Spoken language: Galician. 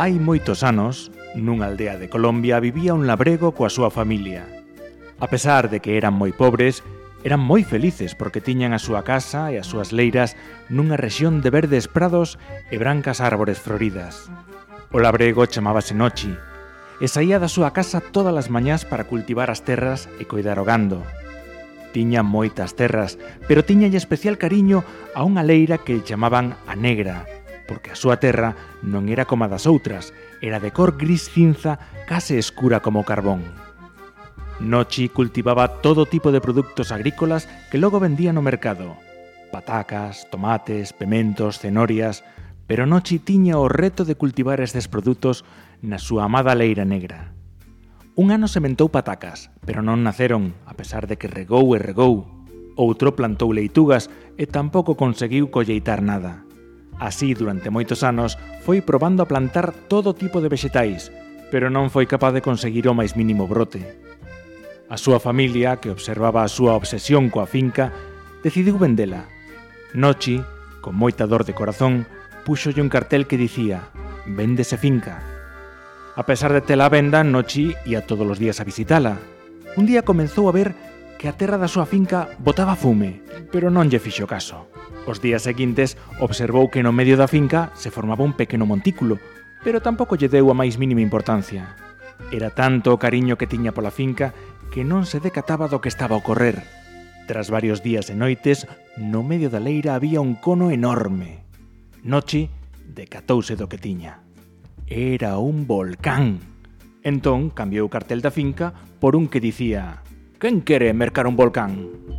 Hai moitos anos, nunha aldea de Colombia vivía un labrego coa súa familia. A pesar de que eran moi pobres, eran moi felices porque tiñan a súa casa e as súas leiras nunha rexión de verdes prados e brancas árbores floridas. O labrego chamábase Nochi e saía da súa casa todas as mañás para cultivar as terras e coidar o gando. Tiña moitas terras, pero tiñalle especial cariño a unha leira que chamaban a Negra, porque a súa terra non era como a das outras, era de cor gris cinza case escura como o carbón. Nochi cultivaba todo tipo de produtos agrícolas que logo vendía no mercado. Patacas, tomates, pementos, cenorias... Pero Nochi tiña o reto de cultivar estes produtos na súa amada leira negra. Un ano sementou patacas, pero non naceron, a pesar de que regou e regou. Outro plantou leitugas e tampouco conseguiu colleitar nada. Así, durante moitos anos, foi probando a plantar todo tipo de vexetais, pero non foi capaz de conseguir o máis mínimo brote. A súa familia, que observaba a súa obsesión coa finca, decidiu vendela. Nochi, con moita dor de corazón, puxolle un cartel que dicía «Véndese finca». A pesar de tela a venda, Nochi ia todos os días a visitala. Un día comenzou a ver que a terra da súa finca botaba fume, pero non lle fixo caso. Os días seguintes observou que no medio da finca se formaba un pequeno montículo, pero tampouco lle deu a máis mínima importancia. Era tanto o cariño que tiña pola finca que non se decataba do que estaba a ocorrer. Tras varios días e noites, no medio da leira había un cono enorme. Nochi decatouse do que tiña. Era un volcán. Entón cambiou o cartel da finca por un que dicía «Quen quere mercar un volcán?»